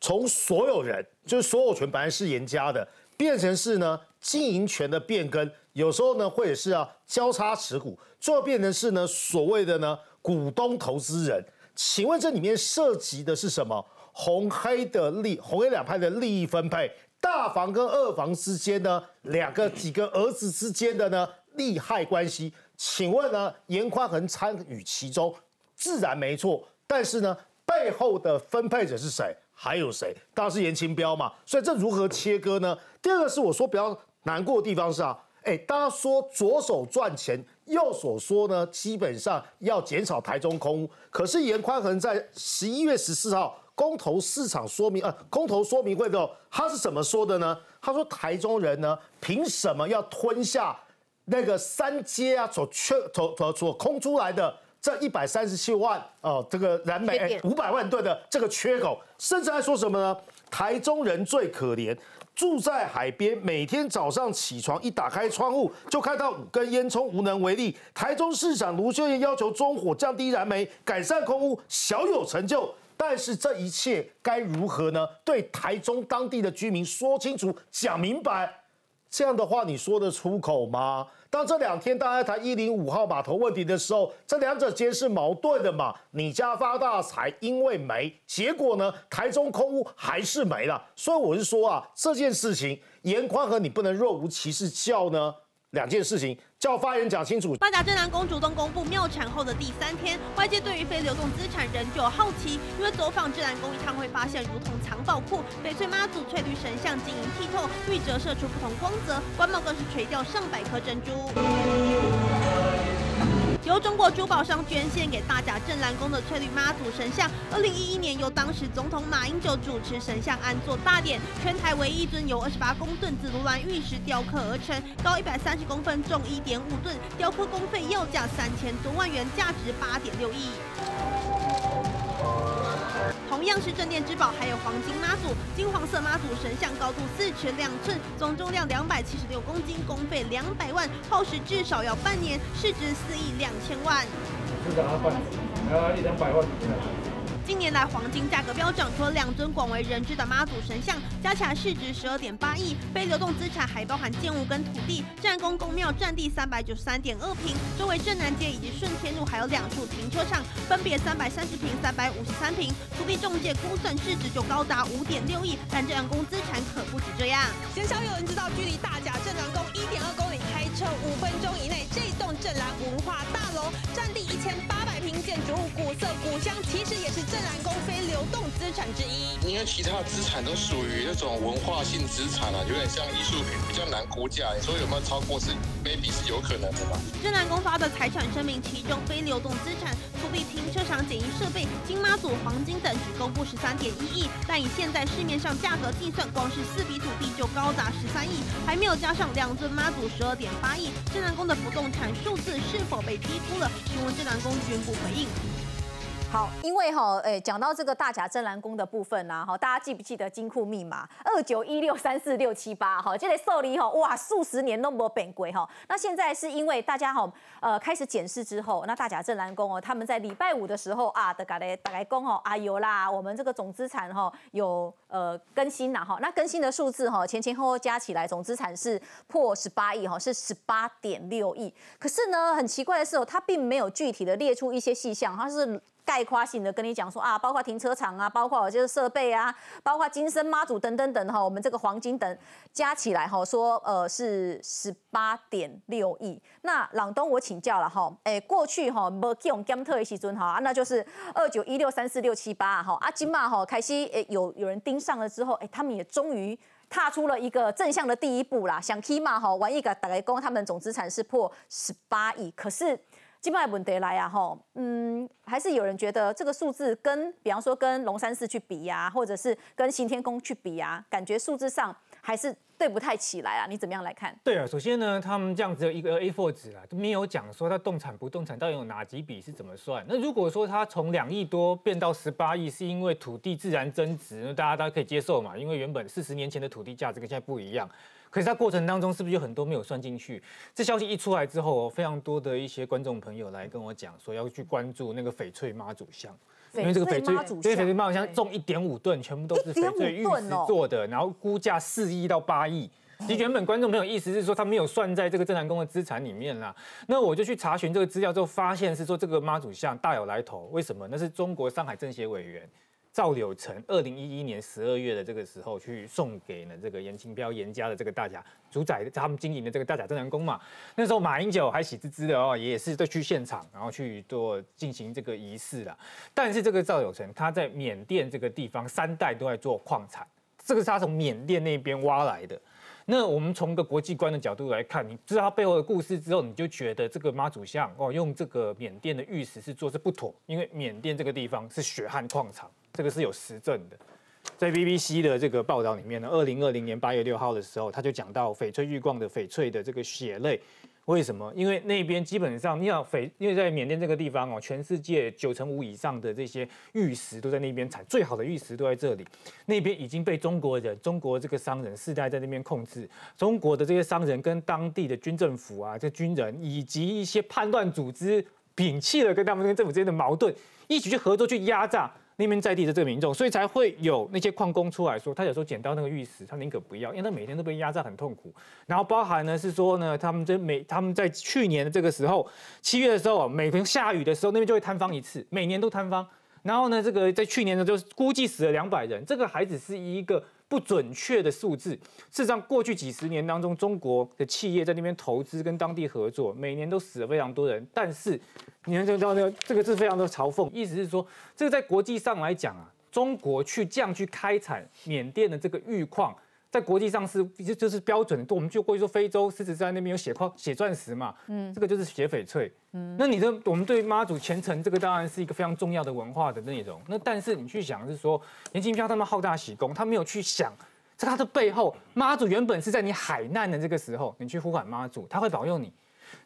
S11: 从所有人，就是所有权本来是严家的，变成是呢经营权的变更，有时候呢会是啊交叉持股，最后变成是呢所谓的呢股东投资人。请问这里面涉及的是什么？红黑的利，红黑两派的利益分配。大房跟二房之间呢，两个几个儿子之间的呢利害关系，请问呢严宽恒参与其中，自然没错。但是呢背后的分配者是谁？还有谁？当然是严清标嘛。所以这如何切割呢？第二个是我说比较难过的地方是啊，哎，大家说左手赚钱，右所说呢，基本上要减少台中空屋。可是严宽恒在十一月十四号。公投市场说明，呃，公投说明会的时候，他是怎么说的呢？他说台中人呢，凭什么要吞下那个三阶啊所缺、所、所、所空出来的这一百三十七万哦，这个燃煤五百万吨的这个缺口？甚至还说什么呢？台中人最可怜，住在海边，每天早上起床一打开窗户就看到五根烟囱，无能为力。台中市长卢秀燕要求中火降低燃煤，改善空污，小有成就。但是这一切该如何呢？对台中当地的居民说清楚、讲明白，这样的话你说得出口吗？当这两天大家谈一零五号码头问题的时候，这两者间是矛盾的嘛？你家发大财，因为没，结果呢，台中空屋还是没了。所以我是说啊，这件事情严宽和你不能若无其事叫呢。两件事情，叫发言讲清楚。
S12: 八甲镇南宫主动公布庙产后的第三天，外界对于非流动资产仍旧好奇，因为走访镇南宫一趟会发现，如同藏宝库，翡翠妈祖翠绿神像晶莹剔透，玉折射出不同光泽，官帽更是垂掉上百颗珍珠。由中国珠宝商捐献给大甲镇澜宫的翠绿妈祖神像，二零一一年由当时总统马英九主持神像安座大典，全台唯一尊由二十八公吨紫罗兰玉石雕刻而成，高一百三十公分，重一点五吨，雕刻工费要价三千多万元，价值八点六亿。同样是镇店之宝，还有黄金妈祖，金黄色妈祖神像高度四尺两寸，总重量两百七十六公斤，工费两百万，耗时至少要半年，市值四亿两千万。
S13: 市长要半年，呃，一两百万。
S12: 近年来黄金价格飙涨，除了两尊广为人知的妈祖神像，加起来市值十二点八亿。非流动资产还包含建物跟土地。战宫公庙占地三百九十三点二平，周围镇南街以及顺天路还有两处停车场，分别三百三十平、三百五十三平。土地中介估算市值就高达五点六亿，但镇南宫资产可不止这样。
S14: 鲜少有人知道，距离大甲镇南宫一点二公里，开车五分钟以内，这栋镇南文化大楼占地一千八百平，建筑物古色古香，其实也是。镇南宫非流动资产之一，
S15: 因为其他的资产都属于那种文化性资产啊，有点像艺术品，比较难估价。你说有没有超过是？maybe 是有可能的吧。
S12: 镇南宫发的财产声明，其中非流动资产、土地、停车场、简易设备、金妈祖、黄金等只公布十三点一亿，但以现在市面上价格计算，光是四笔土地就高达十三亿，还没有加上两尊妈祖十二点八亿。镇南宫的不动产数字是否被低估了？询问镇南宫宣布回应。
S6: 好，因为哈，诶，讲到这个大甲镇澜宫的部分呐，哈，大家记不记得金库密码二九一六三四六七八？哈，这个受理哈，哇，数十年都没变过哈。那现在是因为大家哈，呃，开始检视之后，那大甲镇澜宫哦，他们在礼拜五的时候啊，的嘎嘞打来宫哦，啊有啦，我们这个总资产哈有呃更新了哈，那更新的数字哈，前前后后加起来总资产是破十八亿哈，是十八点六亿。可是呢，很奇怪的是哦，它并没有具体的列出一些细项，它是。概括性的跟你讲说啊，包括停车场啊，包括就是设备啊，包括金身妈祖等等等哈，我们这个黄金等加起来哈，说呃是十八点六亿。那朗东我请教了哈，哎过去哈没用 gam 特的时阵哈，那就是二九一六三四六七八哈，阿金嘛哈开始哎有有人盯上了之后，哎他们也终于踏出了一个正向的第一步啦。想 K 嘛哈，玩一个打雷工，他们总资产是破十八亿，可是。金麦问题来啊，吼，嗯，还是有人觉得这个数字跟，比方说跟龙山寺去比呀，或者是跟行天宫去比呀，感觉数字上还是对不太起来啊。你怎么样来看？
S16: 对啊，首先呢，他们这样子一个 A4 纸啊，都没有讲说它动产不动产到底有哪几笔是怎么算。那如果说它从两亿多变到十八亿，是因为土地自然增值，那大家大家可以接受嘛？因为原本四十年前的土地价值跟现在不一样。可是它过程当中是不是有很多没有算进去？这消息一出来之后，非常多的一些观众朋友来跟我讲说要去关注那个翡翠妈祖像，
S6: 因为这个翡翠，
S16: 因为翡翠妈祖像重一点五吨，全部都是翡翠玉石做的，然后估价四亿到八亿。其实原本观众朋友意思是说他没有算在这个正南宫的资产里面啦。那我就去查询这个资料之后，发现是说这个妈祖像大有来头。为什么？那是中国上海政协委员。赵柳成二零一一年十二月的这个时候，去送给了这个严清标严家的这个大甲主宰他们经营的这个大甲镇南宫嘛。那时候马英九还喜滋滋的哦，也是在去现场，然后去做进行这个仪式啦。但是这个赵柳成他在缅甸这个地方三代都在做矿产，这个是他从缅甸那边挖来的。那我们从个国际观的角度来看，你知道他背后的故事之后，你就觉得这个妈祖像哦，用这个缅甸的玉石是做是不妥，因为缅甸这个地方是血汗矿场。这个是有实证的，在 BBC 的这个报道里面呢，二零二零年八月六号的时候，他就讲到翡翠玉矿的翡翠的这个血泪，为什么？因为那边基本上，你要翡，因为在缅甸这个地方哦，全世界九成五以上的这些玉石都在那边产，最好的玉石都在这里。那边已经被中国人、中国这个商人世代在那边控制，中国的这些商人跟当地的军政府啊，这军人以及一些叛乱组织，摒弃了跟他们跟政府之间的矛盾，一起去合作去压榨。那边在地的这个民众，所以才会有那些矿工出来说，他有时候捡到那个玉石，他宁可不要，因为他每天都被压榨很痛苦。然后包含呢是说呢，他们这每他们在去年的这个时候，七月的时候，每逢下雨的时候，那边就会坍方一次，每年都坍方。然后呢，这个在去年呢，就是估计死了两百人，这个还只是一个。不准确的数字。事实上，过去几十年当中，中国的企业在那边投资跟当地合作，每年都死了非常多人。但是，你看，这道那个这个是非常的嘲讽，意思是说，这个在国际上来讲啊，中国去这样去开采缅甸的这个玉矿。在国际上是就就是标准，我们就过去说非洲狮子山那边有血矿、血钻石嘛，嗯，这个就是血翡翠，嗯，那你的我们对妈祖虔诚这个当然是一个非常重要的文化的内容。那但是你去想是说，严金彪他们好大喜功，他没有去想，在他的背后，妈祖原本是在你海难的这个时候，你去呼喊妈祖，他会保佑你。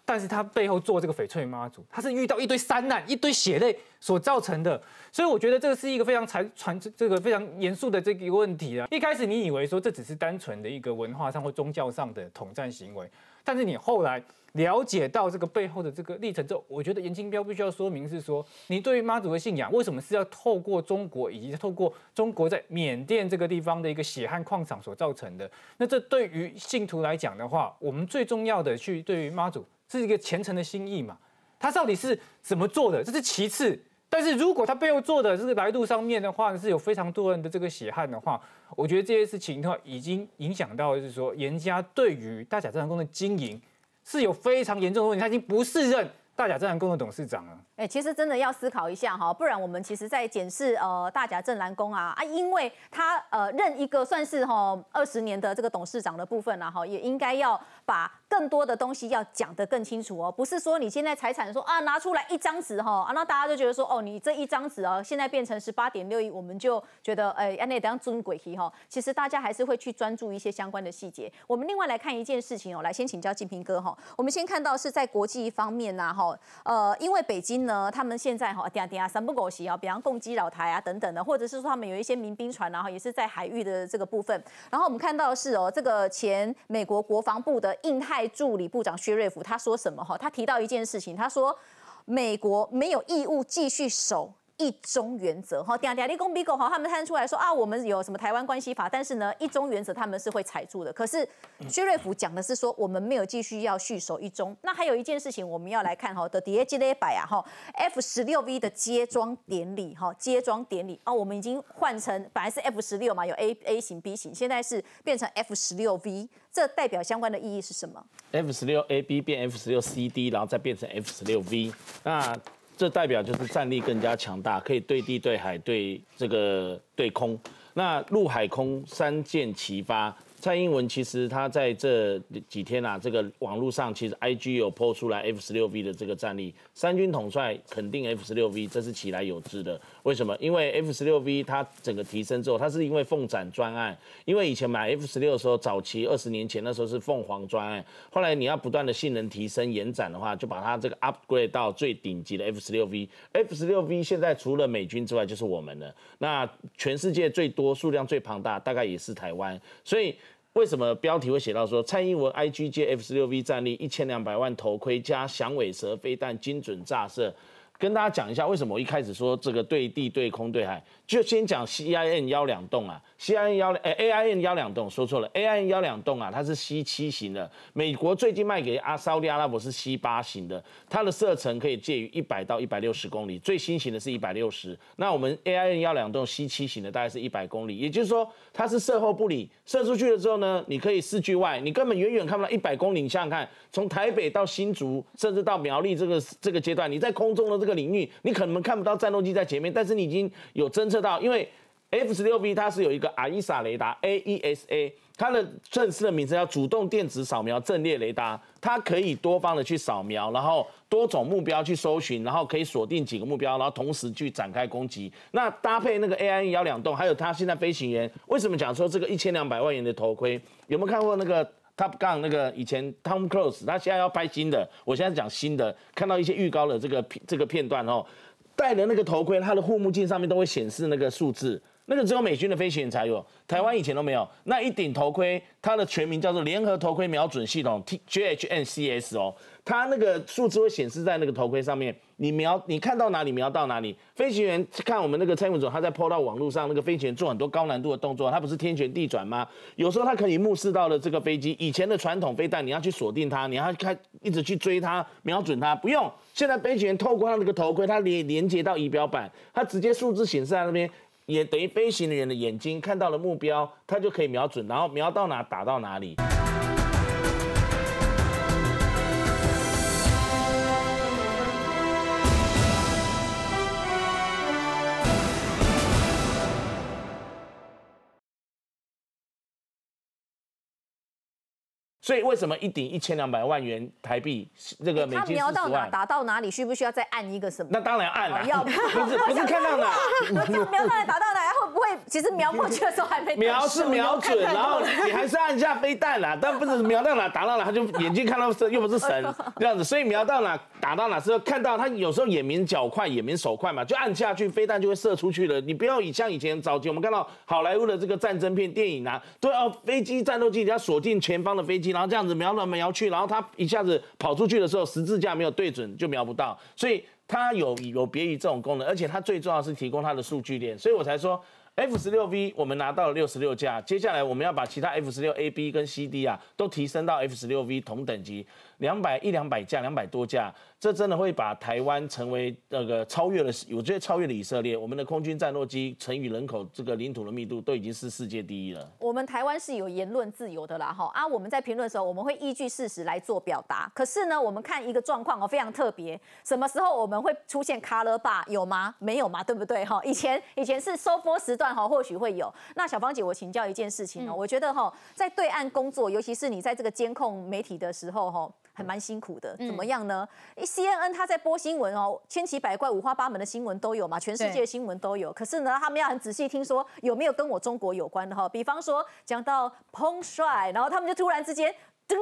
S16: 但是他背后做这个翡翠妈祖，他是遇到一堆山难、一堆血泪所造成的，所以我觉得这个是一个非常传传这个非常严肃的这个问题啊。一开始你以为说这只是单纯的一个文化上或宗教上的统战行为，但是你后来了解到这个背后的这个历程之后，我觉得严清标必须要说明是说，你对于妈祖的信仰为什么是要透过中国以及透过中国在缅甸这个地方的一个血汗矿场所造成的？那这对于信徒来讲的话，我们最重要的去对于妈祖。是一个虔诚的心意嘛？他到底是怎么做的？这是其次。但是如果他背后做的这个来路上面的话，是有非常多人的这个血汗的话，我觉得这些事情的话，已经影响到就是说严家对于大甲镇南宫的经营是有非常严重的问题，他已经不是任大甲镇南宫的董事长了。
S6: 哎，其实真的要思考一下哈，不然我们其实在检视呃大甲镇南宫啊啊，因为他呃任一个算是哈二十年的这个董事长的部分了哈，也应该要把。更多的东西要讲得更清楚哦，不是说你现在财产说啊拿出来一张纸哈啊，那大家就觉得说哦，你这一张纸哦，现在变成十八点六亿，我们就觉得哎，那等下尊鬼气哈。其实大家还是会去专注一些相关的细节。我们另外来看一件事情哦，来先请教静平哥哈。我们先看到是在国际方面呐哈，呃，因为北京呢，他们现在哈，点点啊，三不狗席啊，比方攻击老台啊等等的，或者是说他们有一些民兵船然后也是在海域的这个部分。然后我们看到的是哦，这个前美国国防部的印太。助理部长薛瑞福他说什么？哈，他提到一件事情，他说美国没有义务继续守一中原则哈，嗲嗲立功比狗哈，他们看出来说啊，我们有什么台湾关系法，但是呢，一中原则他们是会踩住的。可是薛瑞福讲的是说，我们没有继续要续守一中。那还有一件事情我们要来看哈的第 G 列百啊哈，F 十六 V 的接装典礼哈，接装典礼啊，我们已经换成本来是 F 十六嘛，有 A A 型 B 型，现在是变成 F 十六 V，这代表相关的意义是什么
S10: ？F 十六 A B 变 F 十六 C D，然后再变成 F 十六 V，那。这代表就是战力更加强大，可以对地、对海、对这个对空，那陆海空三箭齐发。蔡英文其实他在这几天啊，这个网络上其实 I G 有抛出来 F 十六 V 的这个战力，三军统帅肯定 F 十六 V，这是起来有之的。为什么？因为 F 十六 V 它整个提升之后，它是因为凤展专案，因为以前买 F 十六的时候，早期二十年前那时候是凤凰专案，后来你要不断的性能提升延展的话，就把它这个 upgrade 到最顶级的 F 十六 V。F 十六 V 现在除了美军之外就是我们了，那全世界最多数量最庞大，大概也是台湾，所以。为什么标题会写到说蔡英文 I G J F 十六 V 战力一千两百万头盔加响尾蛇飞弹精准炸射？跟大家讲一下为什么我一开始说这个对地对空对海，就先讲 CIN 幺两栋啊。C I N 幺两诶 A I N 幺两栋说错了，A I N 幺两栋啊，它是 C 七型的。美国最近卖给阿沙利阿拉伯是 C 八型的，它的射程可以介于一百到一百六十公里，最新型的是一百六十。那我们 A I N 幺两栋 C 七型的大概是一百公里，也就是说它是射后不理，射出去了之后呢，你可以视距外，你根本远远看不到一百公里。你想想看，从台北到新竹，甚至到苗栗这个这个阶段，你在空中的这这个领域，你可能看不到战斗机在前面，但是你已经有侦测到，因为。F 十六 V 它是有一个阿伊萨雷达 AESA，它的正式的名称叫主动电子扫描阵列雷达，它可以多方的去扫描，然后多种目标去搜寻，然后可以锁定几个目标，然后同时去展开攻击。那搭配那个 AI 幺两栋，还有它现在飞行员，为什么讲说这个一千两百万元的头盔？有没有看过那个 Top Gun 那个以前 Tom Cruise，他现在要拍新的，我现在讲新的，看到一些预告的这个这个片段哦，戴的那个头盔，它的护目镜上面都会显示那个数字。那个只有美军的飞行员才有，台湾以前都没有。那一顶头盔，它的全名叫做联合头盔瞄准系统 T J H N C S 哦，它那个数字会显示在那个头盔上面，你瞄你看到哪里瞄到哪里。飞行员看我们那个蔡文总，他在抛到网络上，那个飞行员做很多高难度的动作，他不是天旋地转吗？有时候他可以目视到了这个飞机。以前的传统飞弹，你要去锁定它，你要开一直去追它，瞄准它，不用。现在飞行员透过他那个头盔，他连连接到仪表板，他直接数字显示在那边。也等于飞行员的眼睛看到了目标，他就可以瞄准，然后瞄到哪打到哪里。所以为什么一顶一千两百万元台币，这个美金
S6: 瞄到哪打到哪里，需不需要再按一个什么？
S10: 那当然按了，要 不是不是 看到哪，
S6: 瞄到哪打到哪，会不会其实瞄过去的时候还没
S10: 瞄是瞄准，然后你还是按下飞弹啦，但不是瞄到哪打到哪，他就眼睛看到神又不是神 这样子，所以瞄到哪打到哪是要看到他有时候眼明脚快，眼明手快嘛，就按下去飞弹就会射出去了。你不要以像以前早期我们看到好莱坞的这个战争片电影啊，都要飞机战斗机你要锁定前方的飞机。然后这样子瞄来瞄去，然后他一下子跑出去的时候，十字架没有对准就瞄不到，所以它有有别于这种功能，而且它最重要是提供它的数据链，所以我才说 F 十六 V 我们拿到了六十六架，接下来我们要把其他 F 十六 A、B 跟 C、D 啊都提升到 F 十六 V 同等级，两百一两百架，两百多架。这真的会把台湾成为那个超越了，我觉得超越了以色列。我们的空军战斗机乘以人口这个领土的密度都已经是世界第一了。
S6: 我们台湾是有言论自由的啦，哈啊！我们在评论的时候，我们会依据事实来做表达。可是呢，我们看一个状况哦，非常特别。什么时候我们会出现卡勒巴有吗？没有嘛，对不对？哈，以前以前是收播时段哈，或许会有。那小芳姐，我请教一件事情哦，我觉得哈，在对岸工作，尤其是你在这个监控媒体的时候哈。还蛮辛苦的，怎么样呢？C N N 他在播新闻哦，千奇百怪、五花八门的新闻都有嘛，全世界的新闻都有。可是呢，他们要很仔细听说有没有跟我中国有关的哈。比方说讲到彭帅，然后他们就突然之间噔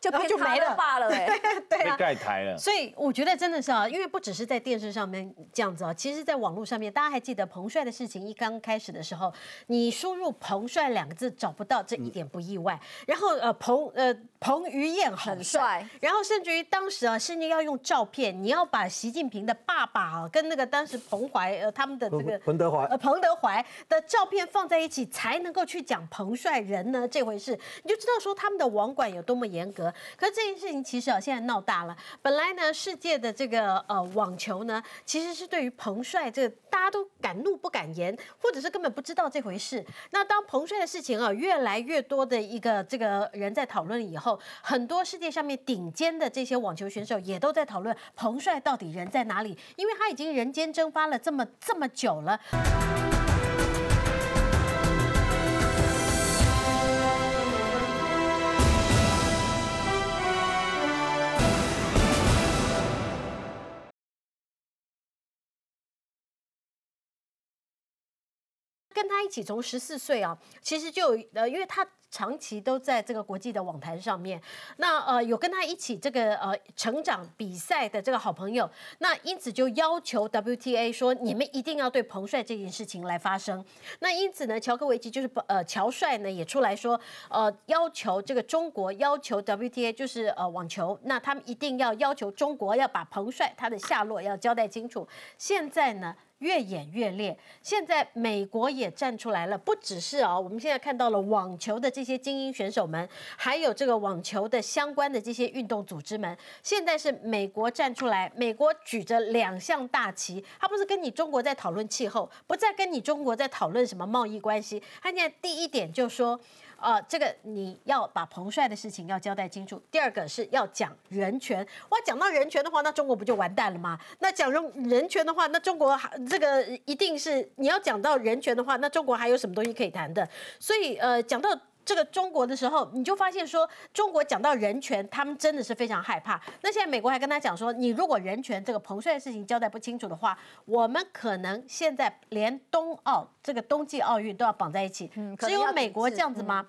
S6: 就
S7: 然后就
S6: 变
S7: 没了。
S6: 罢了，哎，
S7: 对
S10: 被盖台了。
S7: 所以我觉得真的是啊，因为不只是在电视上面这样子啊，其实在网络上面，大家还记得彭帅的事情一刚开始的时候，你输入“彭帅”两个字找不到，这一点不意外。然后呃，彭呃彭于晏很帅，然后甚至于当时啊，甚至要用照片，你要把习近平的爸爸啊跟那个当时彭怀呃他们的这个
S8: 彭德怀
S7: 呃彭德怀的照片放在一起，才能够去讲彭帅人呢这回事，你就知道说他们的网管有多么严格。可是这件事情其实啊，现在闹大了。本来呢，世界的这个呃网球呢，其实是对于彭帅这个大家都敢怒不敢言，或者是根本不知道这回事。那当彭帅的事情啊，越来越多的一个这个人在讨论以后，很多世界上面顶尖的这些网球选手也都在讨论彭帅到底人在哪里，因为他已经人间蒸发了这么这么久了。跟他一起从十四岁啊，其实就呃，因为他长期都在这个国际的网坛上面，那呃有跟他一起这个呃成长比赛的这个好朋友，那因此就要求 WTA 说你们一定要对彭帅这件事情来发声。那因此呢，乔科维奇就是呃乔帅呢也出来说，呃要求这个中国要求 WTA 就是呃网球，那他们一定要要求中国要把彭帅他的下落要交代清楚。现在呢？越演越烈，现在美国也站出来了，不只是啊，我们现在看到了网球的这些精英选手们，还有这个网球的相关的这些运动组织们，现在是美国站出来，美国举着两项大旗，他不是跟你中国在讨论气候，不再跟你中国在讨论什么贸易关系，他现在第一点就说。啊，这个你要把彭帅的事情要交代清楚。第二个是要讲人权，哇，讲到人权的话，那中国不就完蛋了吗？那讲人人权的话，那中国还这个一定是你要讲到人权的话，那中国还有什么东西可以谈的？所以呃，讲到这个中国的时候，你就发现说，中国讲到人权，他们真的是非常害怕。那现在美国还跟他讲说，你如果人权这个彭帅的事情交代不清楚的话，我们可能现在连冬奥这个冬季奥运都要绑在一起。只有美国这样子吗？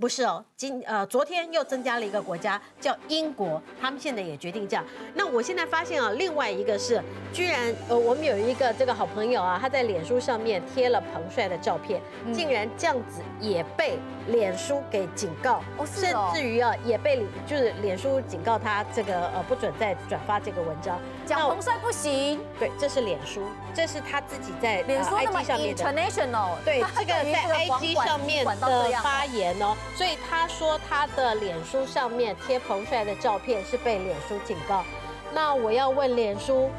S7: 不是哦，今呃昨天又增加了一个国家叫英国，他们现在也决定这样。那我现在发现啊，另外一个是，居然呃我们有一个这个好朋友啊，他在脸书上面贴了彭帅的照片，竟然这样子也被脸书给警告，甚至于啊也被就是脸书警告他这个呃不准再转发这个文章，
S6: 讲彭帅不行。
S7: 对，这是脸书，这是他自己在
S6: 脸书上面
S7: international，对 这个在 IG 上面的发言哦。所以他说他的脸书上面贴彭帅的照片是被脸书警告。那我要问脸书，